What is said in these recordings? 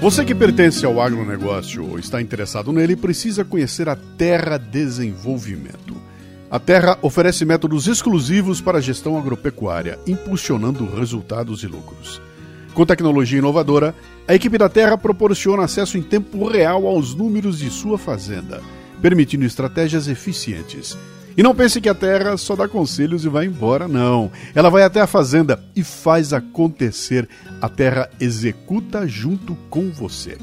Você que pertence ao agronegócio ou está interessado nele precisa conhecer a Terra Desenvolvimento. A Terra oferece métodos exclusivos para a gestão agropecuária, impulsionando resultados e lucros. Com tecnologia inovadora, a equipe da Terra proporciona acesso em tempo real aos números de sua fazenda, permitindo estratégias eficientes. E não pense que a Terra só dá conselhos e vai embora, não. Ela vai até a fazenda e faz acontecer. A Terra executa junto com você.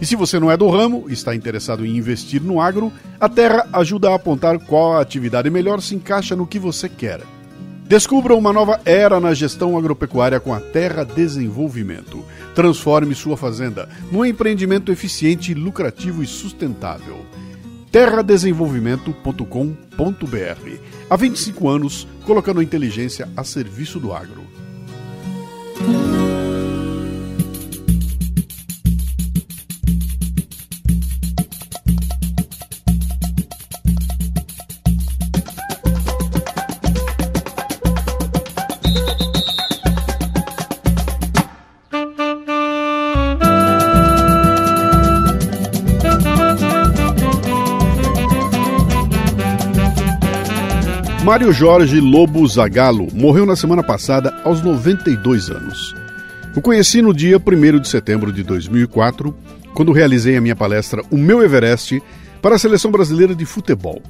E se você não é do ramo e está interessado em investir no agro, a Terra ajuda a apontar qual a atividade melhor se encaixa no que você quer. Descubra uma nova era na gestão agropecuária com a Terra Desenvolvimento. Transforme sua fazenda num empreendimento eficiente, lucrativo e sustentável. terradesenvolvimento.com.br. Há 25 anos, colocando a inteligência a serviço do agro. Mário Jorge Lobo Zagalo morreu na semana passada aos 92 anos. O conheci no dia 1 de setembro de 2004, quando realizei a minha palestra O Meu Everest para a Seleção Brasileira de Futebol.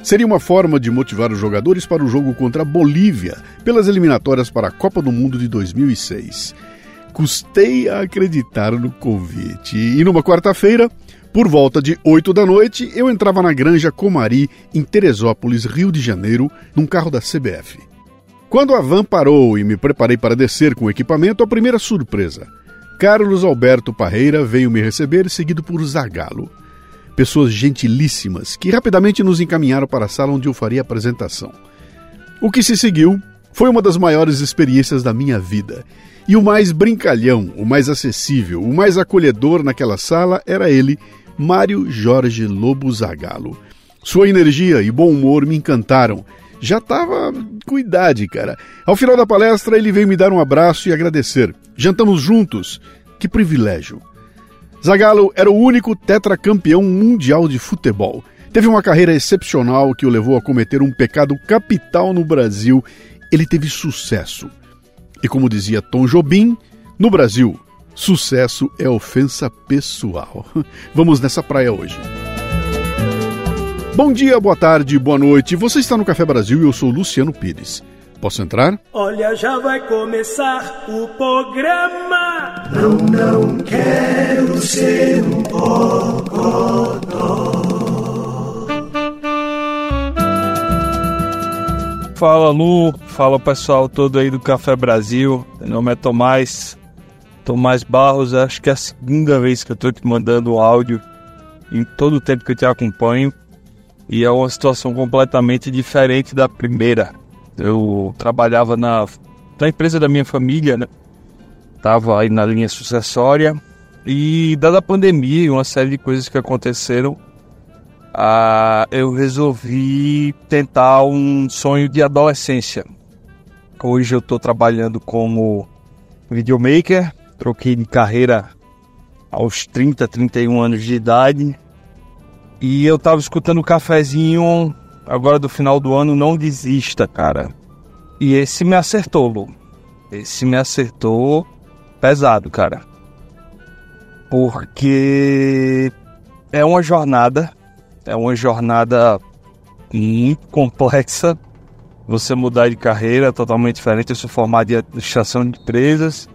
Seria uma forma de motivar os jogadores para o jogo contra a Bolívia pelas eliminatórias para a Copa do Mundo de 2006. Custei a acreditar no convite. E numa quarta-feira, por volta de 8 da noite, eu entrava na Granja Comari, em Teresópolis, Rio de Janeiro, num carro da CBF. Quando a van parou e me preparei para descer com o equipamento, a primeira surpresa. Carlos Alberto Parreira veio me receber, seguido por Zagalo. Pessoas gentilíssimas que rapidamente nos encaminharam para a sala onde eu faria a apresentação. O que se seguiu foi uma das maiores experiências da minha vida. E o mais brincalhão, o mais acessível, o mais acolhedor naquela sala era ele, Mário Jorge Lobo Zagalo. Sua energia e bom humor me encantaram. Já estava com idade, cara. Ao final da palestra, ele veio me dar um abraço e agradecer. Jantamos juntos. Que privilégio. Zagallo era o único tetracampeão mundial de futebol. Teve uma carreira excepcional que o levou a cometer um pecado capital no Brasil. Ele teve sucesso. E como dizia Tom Jobim, no Brasil, Sucesso é ofensa pessoal. Vamos nessa praia hoje. Bom dia, boa tarde, boa noite. Você está no Café Brasil e eu sou Luciano Pires. Posso entrar? Olha, já vai começar o programa. Não, não quero ser um bocodó. Fala Lu, fala pessoal todo aí do Café Brasil. Meu nome é Tomás, Tomás Barros, acho que é a segunda vez que eu estou te mandando áudio em todo o tempo que eu te acompanho. E é uma situação completamente diferente da primeira. Eu trabalhava na, na empresa da minha família, né? Tava aí na linha sucessória. E dada a pandemia e uma série de coisas que aconteceram, ah, eu resolvi tentar um sonho de adolescência. Hoje eu estou trabalhando como videomaker Troquei de carreira aos 30, 31 anos de idade. E eu tava escutando o cafezinho agora do final do ano, não desista, cara. E esse me acertou, Lu. Esse me acertou pesado, cara. Porque é uma jornada, é uma jornada muito complexa. Você mudar de carreira é totalmente diferente. Eu sou formado em administração de empresas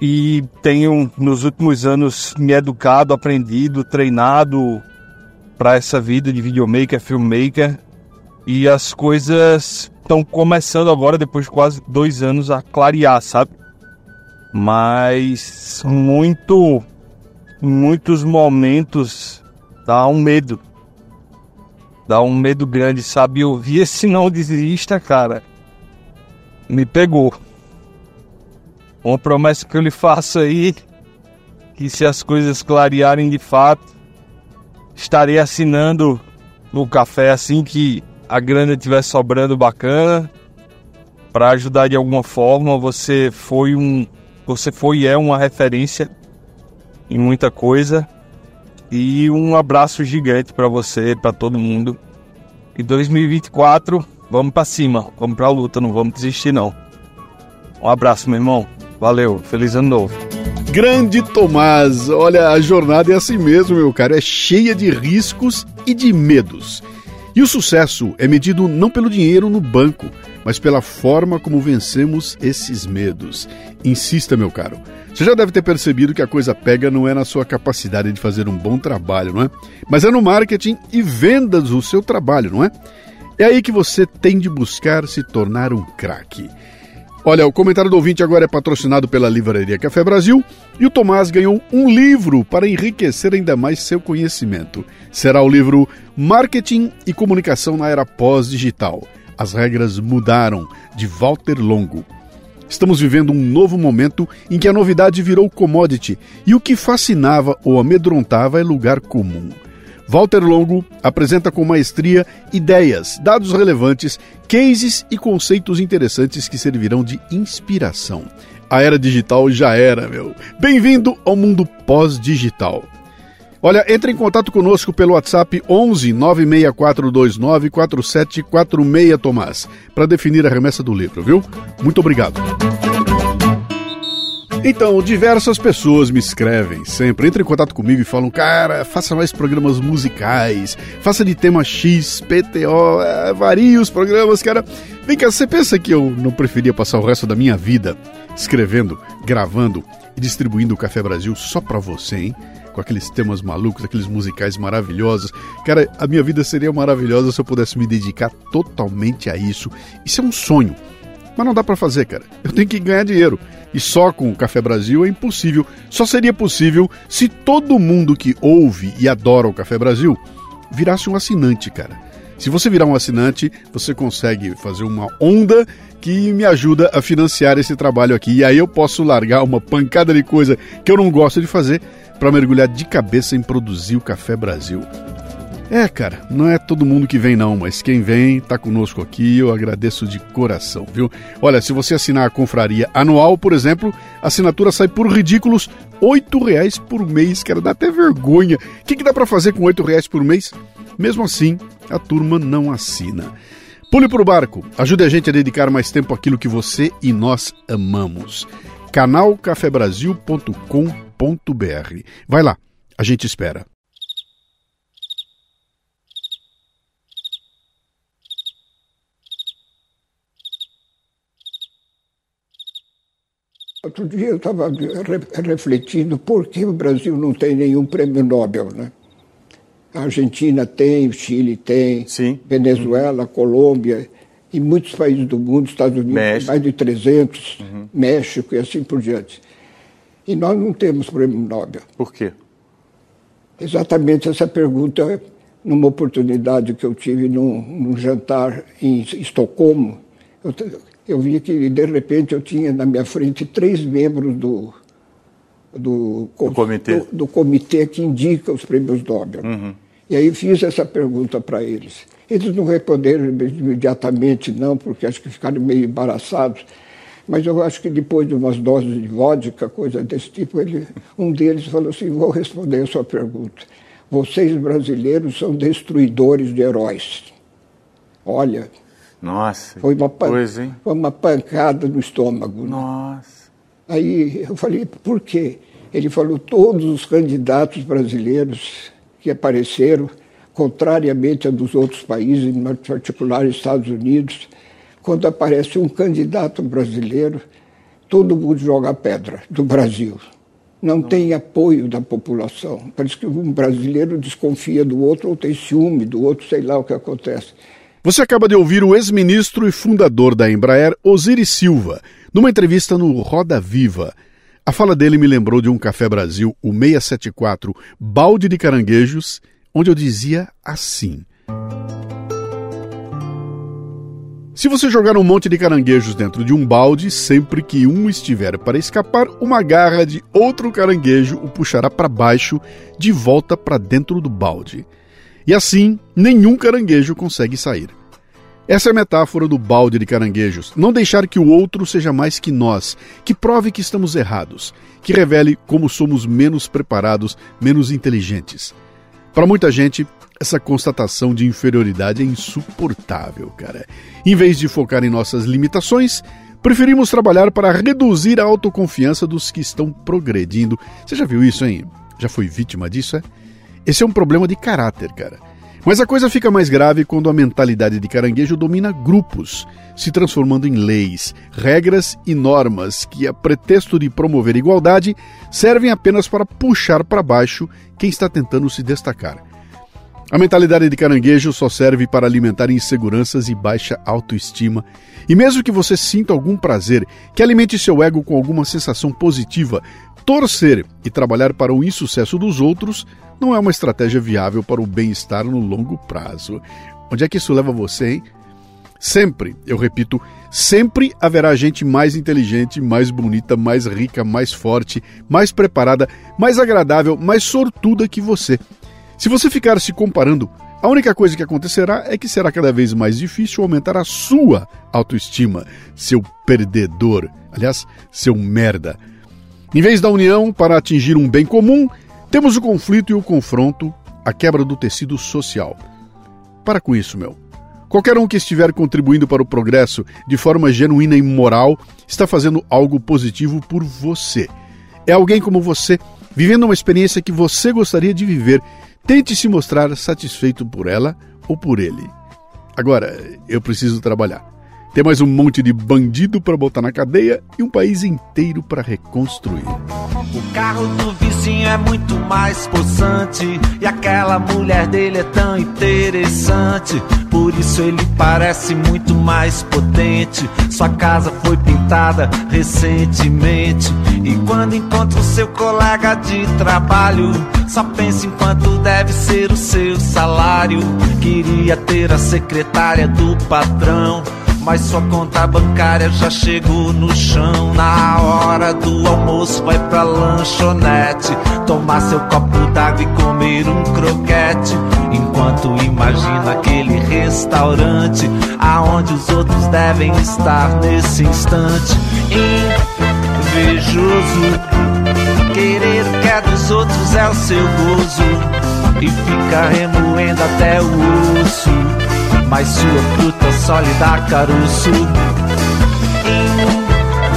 e tenho nos últimos anos me educado, aprendido, treinado para essa vida de videomaker, filmmaker e as coisas estão começando agora depois de quase dois anos a clarear, sabe? Mas muito, muitos momentos dá um medo, dá um medo grande, sabe? Eu vi esse não desista, cara, me pegou. Uma promessa que eu lhe faço aí, que se as coisas clarearem de fato, estarei assinando no café assim que a grana estiver sobrando bacana, para ajudar de alguma forma, você foi um, você foi e é uma referência em muita coisa. E um abraço gigante para você, para todo mundo. E 2024, vamos para cima, vamos para a luta, não vamos desistir não. Um abraço, meu irmão. Valeu, feliz ano novo. Grande Tomás, olha, a jornada é assim mesmo, meu caro, é cheia de riscos e de medos. E o sucesso é medido não pelo dinheiro no banco, mas pela forma como vencemos esses medos. Insista, meu caro. Você já deve ter percebido que a coisa pega não é na sua capacidade de fazer um bom trabalho, não é? Mas é no marketing e vendas do seu trabalho, não é? É aí que você tem de buscar se tornar um craque. Olha, o comentário do ouvinte agora é patrocinado pela Livraria Café Brasil e o Tomás ganhou um livro para enriquecer ainda mais seu conhecimento. Será o livro Marketing e Comunicação na Era Pós-Digital. As regras mudaram, de Walter Longo. Estamos vivendo um novo momento em que a novidade virou commodity e o que fascinava ou amedrontava é lugar comum. Walter Longo apresenta com maestria ideias, dados relevantes, cases e conceitos interessantes que servirão de inspiração. A era digital já era, meu. Bem-vindo ao mundo pós-digital. Olha, entre em contato conosco pelo WhatsApp 11 96429 4746, Tomás, para definir a remessa do livro, viu? Muito obrigado. Então, diversas pessoas me escrevem sempre, entram em contato comigo e falam: Cara, faça mais programas musicais, faça de tema X, PTO, é, varie os programas, cara. Vem cá, você pensa que eu não preferia passar o resto da minha vida escrevendo, gravando e distribuindo o Café Brasil só pra você, hein? Com aqueles temas malucos, aqueles musicais maravilhosos. Cara, a minha vida seria maravilhosa se eu pudesse me dedicar totalmente a isso. Isso é um sonho. Mas não dá para fazer, cara. Eu tenho que ganhar dinheiro. E só com o Café Brasil é impossível. Só seria possível se todo mundo que ouve e adora o Café Brasil virasse um assinante, cara. Se você virar um assinante, você consegue fazer uma onda que me ajuda a financiar esse trabalho aqui. E aí eu posso largar uma pancada de coisa que eu não gosto de fazer para mergulhar de cabeça em produzir o Café Brasil. É, cara, não é todo mundo que vem não, mas quem vem tá conosco aqui, eu agradeço de coração, viu? Olha, se você assinar a confraria anual, por exemplo, a assinatura sai por ridículos oito reais por mês, cara, dá até vergonha. O que, que dá para fazer com oito reais por mês? Mesmo assim, a turma não assina. Pule pro barco, ajude a gente a dedicar mais tempo àquilo que você e nós amamos. canalcafebrasil.com.br Vai lá, a gente espera. Outro dia eu estava refletindo por que o Brasil não tem nenhum prêmio Nobel, né? A Argentina tem, o Chile tem, Sim. Venezuela, uhum. Colômbia e muitos países do mundo, Estados Unidos, México. mais de 300, uhum. México e assim por diante. E nós não temos prêmio Nobel. Por quê? Exatamente essa pergunta, numa oportunidade que eu tive num, num jantar em Estocolmo, eu, eu vi que, de repente, eu tinha na minha frente três membros do, do, do, comitê. do, do comitê que indica os prêmios Nobel. Uhum. E aí fiz essa pergunta para eles. Eles não responderam imediatamente, não, porque acho que ficaram meio embaraçados. Mas eu acho que depois de umas doses de vodka, coisa desse tipo, ele, um deles falou assim: vou responder a sua pergunta. Vocês brasileiros são destruidores de heróis. Olha, nossa, foi uma, pan coisa, hein? foi uma pancada no estômago. Né? Nossa. Aí eu falei, por quê? Ele falou, todos os candidatos brasileiros que apareceram, contrariamente a dos outros países, em particular Estados Unidos, quando aparece um candidato brasileiro, todo mundo joga pedra do Brasil. Não, Não tem apoio da população. Parece que um brasileiro desconfia do outro ou tem ciúme do outro, sei lá o que acontece. Você acaba de ouvir o ex-ministro e fundador da Embraer, Osiris Silva, numa entrevista no Roda Viva. A fala dele me lembrou de um Café Brasil, o 674, balde de caranguejos, onde eu dizia assim. Se você jogar um monte de caranguejos dentro de um balde, sempre que um estiver para escapar, uma garra de outro caranguejo o puxará para baixo, de volta para dentro do balde. E assim, nenhum caranguejo consegue sair. Essa é a metáfora do balde de caranguejos. Não deixar que o outro seja mais que nós, que prove que estamos errados, que revele como somos menos preparados, menos inteligentes. Para muita gente, essa constatação de inferioridade é insuportável, cara. Em vez de focar em nossas limitações, preferimos trabalhar para reduzir a autoconfiança dos que estão progredindo. Você já viu isso, hein? Já foi vítima disso, é? Esse é um problema de caráter, cara. Mas a coisa fica mais grave quando a mentalidade de caranguejo domina grupos, se transformando em leis, regras e normas que, a pretexto de promover igualdade, servem apenas para puxar para baixo quem está tentando se destacar. A mentalidade de caranguejo só serve para alimentar inseguranças e baixa autoestima. E mesmo que você sinta algum prazer, que alimente seu ego com alguma sensação positiva, torcer e trabalhar para o insucesso dos outros não é uma estratégia viável para o bem-estar no longo prazo. Onde é que isso leva você, hein? Sempre, eu repito, sempre haverá gente mais inteligente, mais bonita, mais rica, mais forte, mais preparada, mais agradável, mais sortuda que você. Se você ficar se comparando, a única coisa que acontecerá é que será cada vez mais difícil aumentar a sua autoestima, seu perdedor, aliás, seu merda. Em vez da união para atingir um bem comum, temos o conflito e o confronto, a quebra do tecido social. Para com isso, meu. Qualquer um que estiver contribuindo para o progresso de forma genuína e moral está fazendo algo positivo por você. É alguém como você, vivendo uma experiência que você gostaria de viver. Tente se mostrar satisfeito por ela ou por ele. Agora, eu preciso trabalhar. Tem mais um monte de bandido para botar na cadeia e um país inteiro para reconstruir. O carro do vizinho é muito mais possante e aquela mulher dele é tão interessante. Por isso ele parece muito mais potente. Sua casa foi pintada recentemente. E quando encontra o seu colega de trabalho, só pensa em quanto deve ser o seu salário. Queria ter a secretária do patrão mas sua conta bancária já chegou no chão. Na hora do almoço, vai pra lanchonete, tomar seu copo d'água e comer um croquete. Enquanto imagina aquele restaurante aonde os outros devem estar nesse instante. Invejoso, querer o que é dos outros é o seu gozo e fica remoendo até o osso mas sua fruta só lhe dá caroço.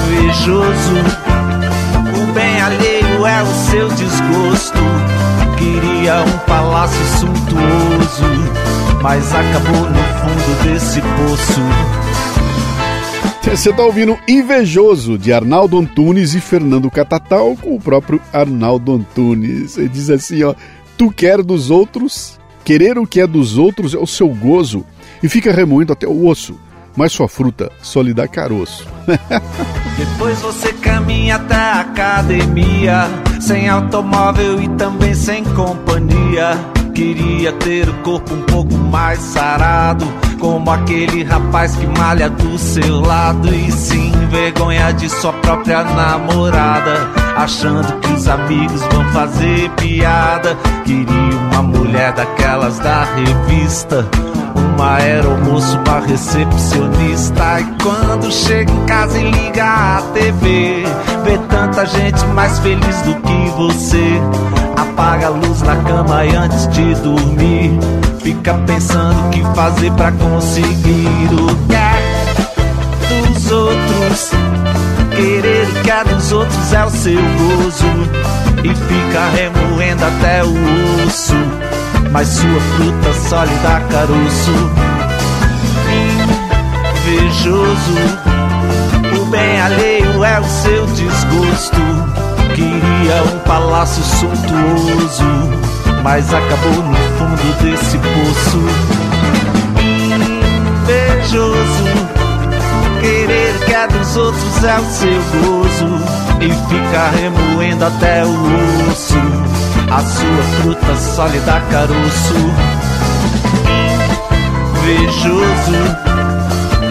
Invejoso, o bem alheio é o seu desgosto. Queria um palácio suntuoso, mas acabou no fundo desse poço. Você está ouvindo Invejoso, de Arnaldo Antunes e Fernando Catatal, com o próprio Arnaldo Antunes. Ele diz assim, ó, tu quer dos outros, querer o que é dos outros é o seu gozo, e fica remoendo até o osso, mas sua fruta só lhe dá caroço. Depois você caminha até a academia, sem automóvel e também sem companhia. Queria ter o corpo um pouco mais sarado, como aquele rapaz que malha do seu lado e se envergonha de sua própria namorada, achando que os amigos vão fazer piada. Queria uma mulher daquelas da revista uma aeromoço, uma recepcionista. E quando chega em casa e liga a TV, vê tanta gente mais feliz do que você. Apaga a luz na cama e antes de dormir, fica pensando o que fazer para conseguir o que é dos outros. Querer que é dos outros é o seu gozo e fica remoendo até o osso mas sua fruta só lhe dá caroço. Invejoso, o bem alheio é o seu desgosto. Queria um palácio suntuoso, mas acabou no fundo desse outros é o seu gozo e fica remoendo até o osso a sua fruta só lhe dá caroço. Invejoso,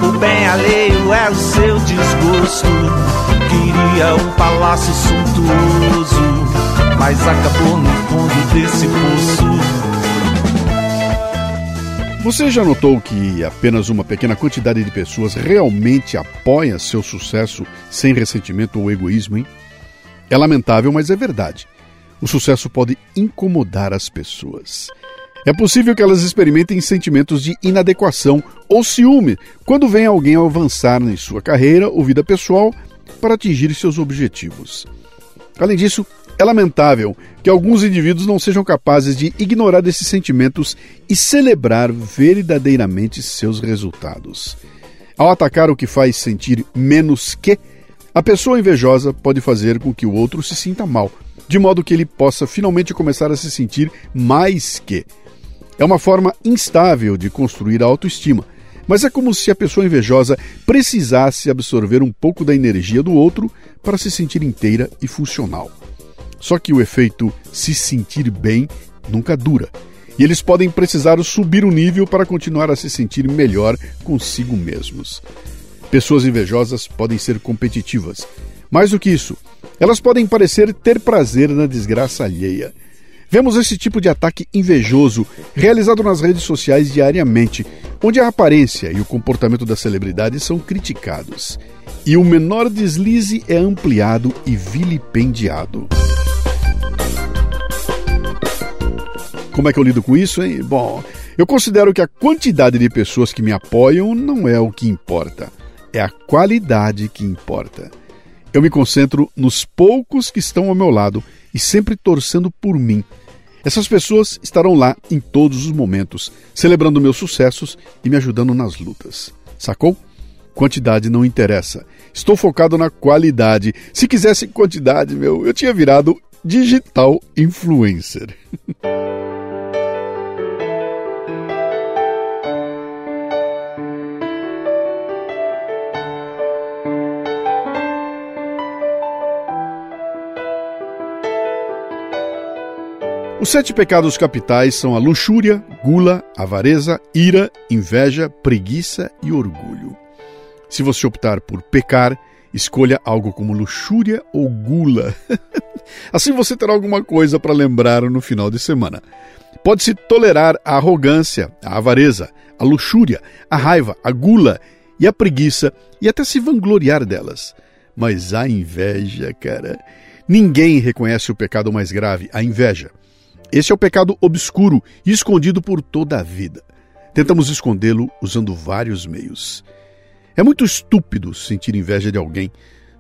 o bem alheio é o seu desgosto. Queria um palácio suntuoso, mas acabou no fundo desse poço. Você já notou que apenas uma pequena quantidade de pessoas realmente apoia seu sucesso sem ressentimento ou egoísmo, hein? É lamentável, mas é verdade. O sucesso pode incomodar as pessoas. É possível que elas experimentem sentimentos de inadequação ou ciúme quando vem alguém avançar em sua carreira ou vida pessoal para atingir seus objetivos. Além disso, é lamentável que alguns indivíduos não sejam capazes de ignorar esses sentimentos e celebrar verdadeiramente seus resultados. Ao atacar o que faz sentir menos que, a pessoa invejosa pode fazer com que o outro se sinta mal, de modo que ele possa finalmente começar a se sentir mais que. É uma forma instável de construir a autoestima, mas é como se a pessoa invejosa precisasse absorver um pouco da energia do outro para se sentir inteira e funcional. Só que o efeito se sentir bem nunca dura. E eles podem precisar subir o nível para continuar a se sentir melhor consigo mesmos. Pessoas invejosas podem ser competitivas. Mais do que isso, elas podem parecer ter prazer na desgraça alheia. Vemos esse tipo de ataque invejoso realizado nas redes sociais diariamente, onde a aparência e o comportamento das celebridades são criticados. E o menor deslize é ampliado e vilipendiado. Como é que eu lido com isso, hein? Bom, eu considero que a quantidade de pessoas que me apoiam não é o que importa, é a qualidade que importa. Eu me concentro nos poucos que estão ao meu lado e sempre torcendo por mim. Essas pessoas estarão lá em todos os momentos, celebrando meus sucessos e me ajudando nas lutas. Sacou? Quantidade não interessa. Estou focado na qualidade. Se quisesse quantidade, meu, eu tinha virado digital influencer. Os sete pecados capitais são a luxúria, gula, avareza, ira, inveja, preguiça e orgulho. Se você optar por pecar, escolha algo como luxúria ou gula. assim você terá alguma coisa para lembrar no final de semana. Pode-se tolerar a arrogância, a avareza, a luxúria, a raiva, a gula e a preguiça e até se vangloriar delas. Mas a inveja, cara. Ninguém reconhece o pecado mais grave, a inveja. Esse é o pecado obscuro e escondido por toda a vida. Tentamos escondê-lo usando vários meios. É muito estúpido sentir inveja de alguém.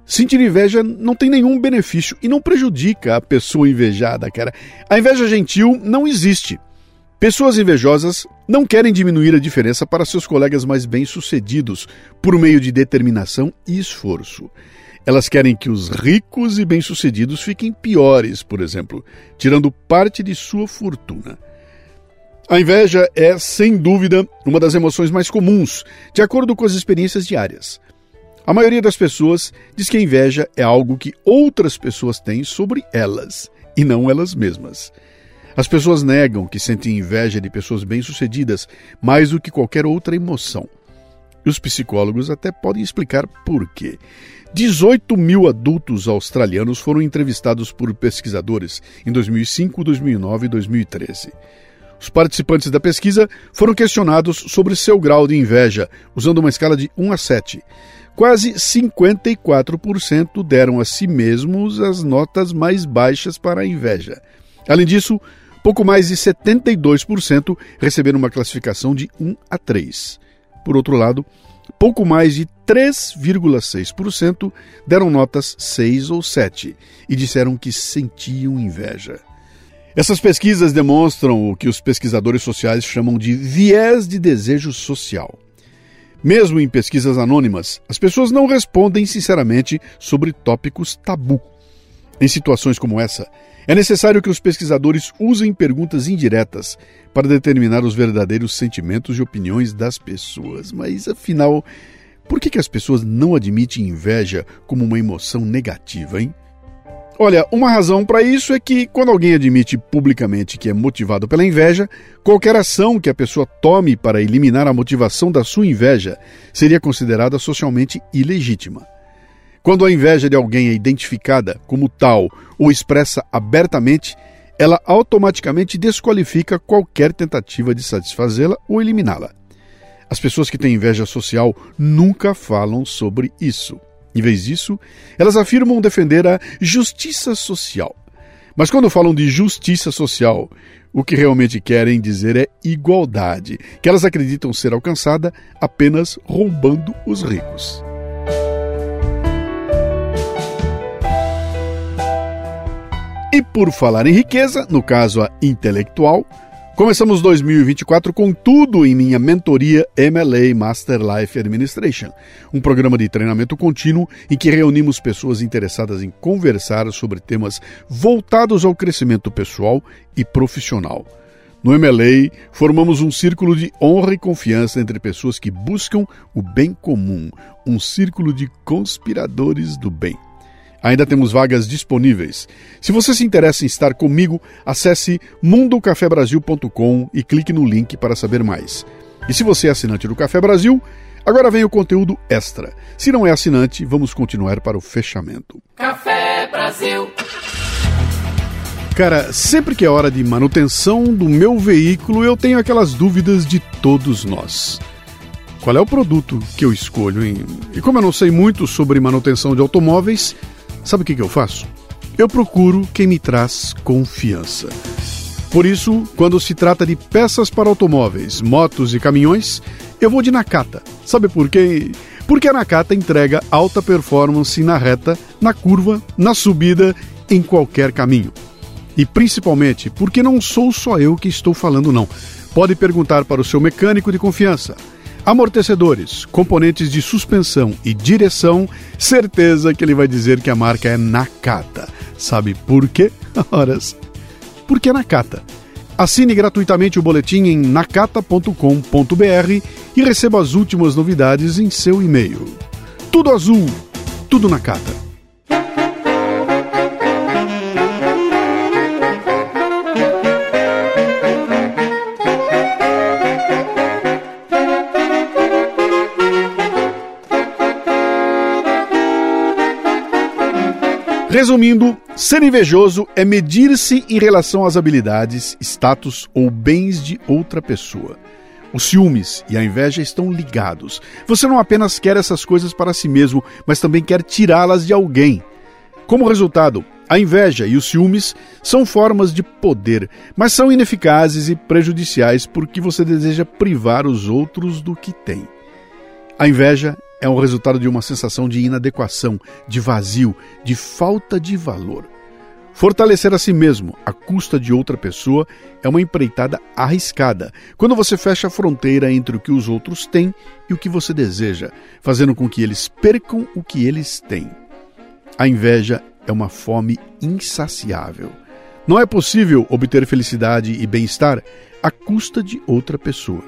Sentir inveja não tem nenhum benefício e não prejudica a pessoa invejada, cara. A inveja gentil não existe. Pessoas invejosas não querem diminuir a diferença para seus colegas mais bem-sucedidos por meio de determinação e esforço. Elas querem que os ricos e bem-sucedidos fiquem piores, por exemplo, tirando parte de sua fortuna. A inveja é, sem dúvida, uma das emoções mais comuns, de acordo com as experiências diárias. A maioria das pessoas diz que a inveja é algo que outras pessoas têm sobre elas, e não elas mesmas. As pessoas negam que sentem inveja de pessoas bem-sucedidas mais do que qualquer outra emoção. E os psicólogos até podem explicar por quê. 18 mil adultos australianos foram entrevistados por pesquisadores em 2005, 2009 e 2013. Os participantes da pesquisa foram questionados sobre seu grau de inveja, usando uma escala de 1 a 7. Quase 54% deram a si mesmos as notas mais baixas para a inveja. Além disso, pouco mais de 72% receberam uma classificação de 1 a 3. Por outro lado, pouco mais de 3,6% deram notas 6 ou 7 e disseram que sentiam inveja. Essas pesquisas demonstram o que os pesquisadores sociais chamam de viés de desejo social. Mesmo em pesquisas anônimas, as pessoas não respondem sinceramente sobre tópicos tabu. Em situações como essa, é necessário que os pesquisadores usem perguntas indiretas para determinar os verdadeiros sentimentos e opiniões das pessoas. Mas, afinal, por que, que as pessoas não admitem inveja como uma emoção negativa, hein? Olha, uma razão para isso é que quando alguém admite publicamente que é motivado pela inveja, qualquer ação que a pessoa tome para eliminar a motivação da sua inveja seria considerada socialmente ilegítima. Quando a inveja de alguém é identificada como tal ou expressa abertamente, ela automaticamente desqualifica qualquer tentativa de satisfazê-la ou eliminá-la. As pessoas que têm inveja social nunca falam sobre isso. Em vez disso, elas afirmam defender a justiça social. Mas quando falam de justiça social, o que realmente querem dizer é igualdade, que elas acreditam ser alcançada apenas roubando os ricos. E por falar em riqueza, no caso a intelectual, começamos 2024 com tudo em minha mentoria MLA Master Life Administration, um programa de treinamento contínuo em que reunimos pessoas interessadas em conversar sobre temas voltados ao crescimento pessoal e profissional. No MLA, formamos um círculo de honra e confiança entre pessoas que buscam o bem comum, um círculo de conspiradores do bem. Ainda temos vagas disponíveis. Se você se interessa em estar comigo, acesse mundocafebrasil.com e clique no link para saber mais. E se você é assinante do Café Brasil, agora vem o conteúdo extra. Se não é assinante, vamos continuar para o fechamento. Café Brasil. Cara, sempre que é hora de manutenção do meu veículo, eu tenho aquelas dúvidas de todos nós. Qual é o produto que eu escolho? E como eu não sei muito sobre manutenção de automóveis, Sabe o que, que eu faço? Eu procuro quem me traz confiança. Por isso, quando se trata de peças para automóveis, motos e caminhões, eu vou de Nakata. Sabe por quê? Porque a Nakata entrega alta performance na reta, na curva, na subida, em qualquer caminho. E principalmente porque não sou só eu que estou falando, não. Pode perguntar para o seu mecânico de confiança. Amortecedores, componentes de suspensão e direção, certeza que ele vai dizer que a marca é Nakata. Sabe por quê? Horas. Porque é Nakata. Assine gratuitamente o boletim em nakata.com.br e receba as últimas novidades em seu e-mail. Tudo azul, tudo Nakata. Resumindo, ser invejoso é medir-se em relação às habilidades, status ou bens de outra pessoa. Os ciúmes e a inveja estão ligados. Você não apenas quer essas coisas para si mesmo, mas também quer tirá-las de alguém. Como resultado, a inveja e os ciúmes são formas de poder, mas são ineficazes e prejudiciais porque você deseja privar os outros do que tem. A inveja é o resultado de uma sensação de inadequação, de vazio, de falta de valor. Fortalecer a si mesmo à custa de outra pessoa é uma empreitada arriscada, quando você fecha a fronteira entre o que os outros têm e o que você deseja, fazendo com que eles percam o que eles têm. A inveja é uma fome insaciável. Não é possível obter felicidade e bem-estar à custa de outra pessoa.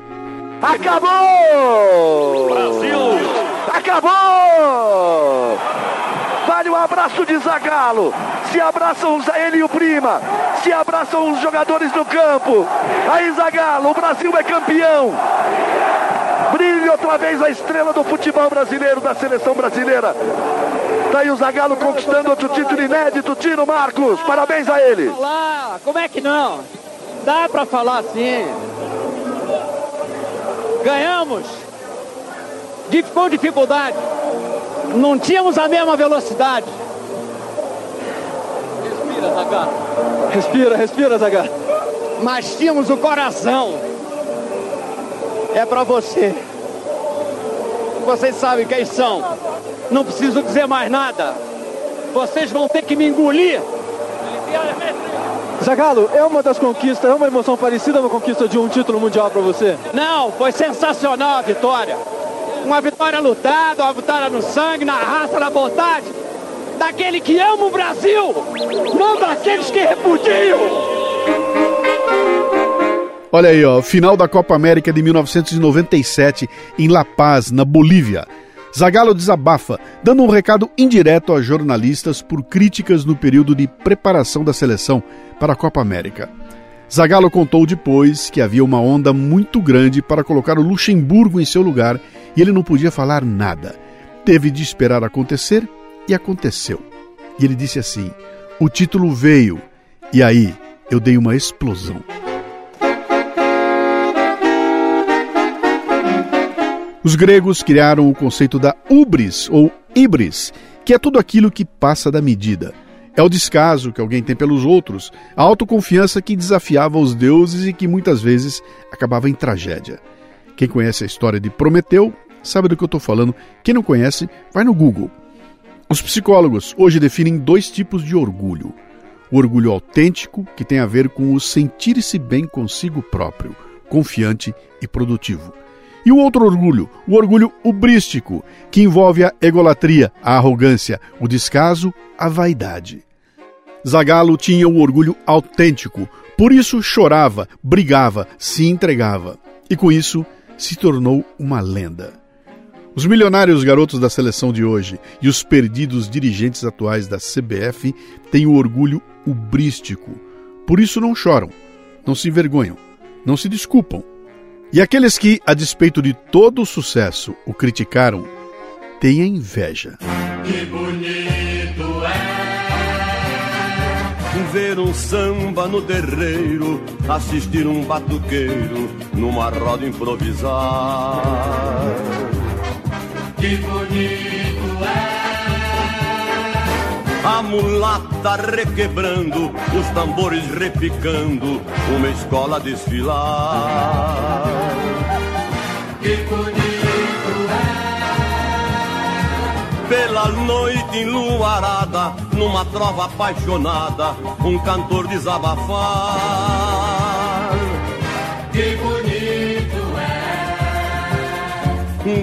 Acabou! Brasil! Acabou! Vale o um abraço de Zagalo. Se abraçam ele e o Prima. Se abraçam os jogadores no campo. Aí Zagalo, o Brasil é campeão. Brilha outra vez a estrela do futebol brasileiro, da seleção brasileira. Tá aí o Zagalo conquistando outro título inédito. Tiro Marcos, parabéns a ele. Como é que não? Dá para falar assim. Ganhamos com dificuldade. Não tínhamos a mesma velocidade. Respira, Zagar. Respira, respira, Zagar. Mas tínhamos o coração. É para você. Vocês sabem quem são. Não preciso dizer mais nada. Vocês vão ter que me engolir. Zagalo, é uma das conquistas, é uma emoção parecida a uma conquista de um título mundial para você? Não, foi sensacional a vitória. Uma vitória lutada, uma vitória no sangue, na raça, na vontade. Daquele que ama o Brasil, não daqueles que repudiam. Olha aí, ó, final da Copa América de 1997 em La Paz, na Bolívia. Zagallo desabafa, dando um recado indireto a jornalistas por críticas no período de preparação da seleção para a Copa América. Zagallo contou depois que havia uma onda muito grande para colocar o Luxemburgo em seu lugar e ele não podia falar nada. Teve de esperar acontecer e aconteceu. E ele disse assim: o título veio, e aí eu dei uma explosão. Os gregos criaram o conceito da ubris ou ibris, que é tudo aquilo que passa da medida. É o descaso que alguém tem pelos outros, a autoconfiança que desafiava os deuses e que muitas vezes acabava em tragédia. Quem conhece a história de Prometeu sabe do que eu estou falando. Quem não conhece, vai no Google. Os psicólogos hoje definem dois tipos de orgulho: o orgulho autêntico, que tem a ver com o sentir-se bem consigo próprio, confiante e produtivo. E o outro orgulho, o orgulho ubrístico, que envolve a egolatria, a arrogância, o descaso, a vaidade. Zagalo tinha um orgulho autêntico, por isso chorava, brigava, se entregava. E com isso se tornou uma lenda. Os milionários garotos da seleção de hoje e os perdidos dirigentes atuais da CBF têm o orgulho ubrístico. Por isso não choram, não se envergonham, não se desculpam. E aqueles que, a despeito de todo o sucesso, o criticaram, têm a inveja. Que bonito ver um samba no terreiro, assistir um batuqueiro numa roda improvisar que bonito é. A mulata requebrando, os tambores repicando, uma escola desfilar. Que bonito Pela noite enluarada, numa trova apaixonada, um cantor desabafar. Que bonito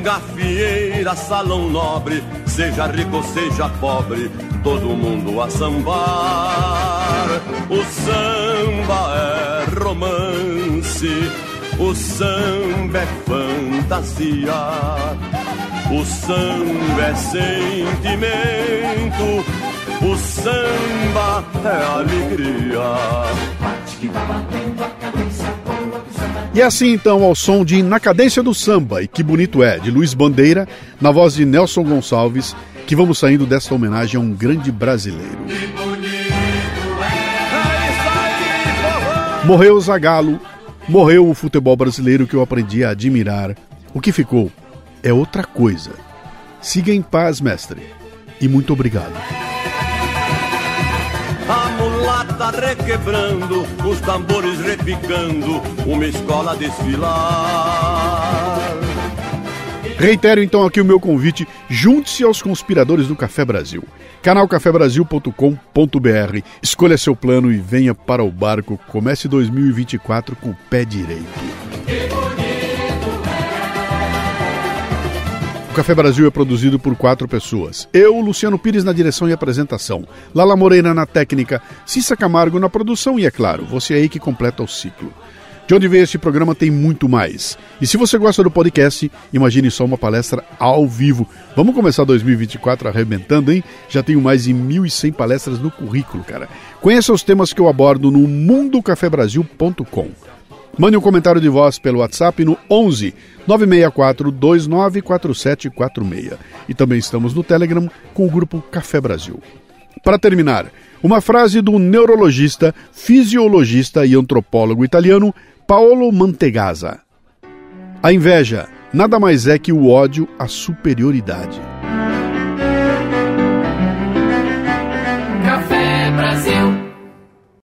Gafieira, salão nobre, seja rico, seja pobre, todo mundo a sambar. O samba é romance, o samba é fantasia. O samba é sentimento, o samba é alegria. E é assim então, ao som de Na Cadência do Samba e Que Bonito É, de Luiz Bandeira, na voz de Nelson Gonçalves, que vamos saindo desta homenagem a um grande brasileiro. Morreu Zagalo, morreu o futebol brasileiro que eu aprendi a admirar. O que ficou é outra coisa. Siga em paz, mestre, e muito obrigado mulata requebrando, os tambores repicando, uma escola a desfilar. Reitero então aqui o meu convite, junte-se aos conspiradores do Café Brasil. canalcafebrasil.com.br. Escolha seu plano e venha para o barco. Comece 2024 com o pé direito. Café Brasil é produzido por quatro pessoas. Eu, Luciano Pires, na direção e apresentação. Lala Moreira na técnica. Cissa Camargo na produção e, é claro, você aí que completa o ciclo. De onde veio este programa tem muito mais. E se você gosta do podcast, imagine só uma palestra ao vivo. Vamos começar 2024 arrebentando, hein? Já tenho mais de 1.100 palestras no currículo, cara. Conheça os temas que eu abordo no mundocafebrasil.com. Mande um comentário de voz pelo WhatsApp no 11 964 294746. E também estamos no Telegram com o grupo Café Brasil. Para terminar, uma frase do neurologista, fisiologista e antropólogo italiano Paolo Mantegazza. A inveja nada mais é que o ódio à superioridade.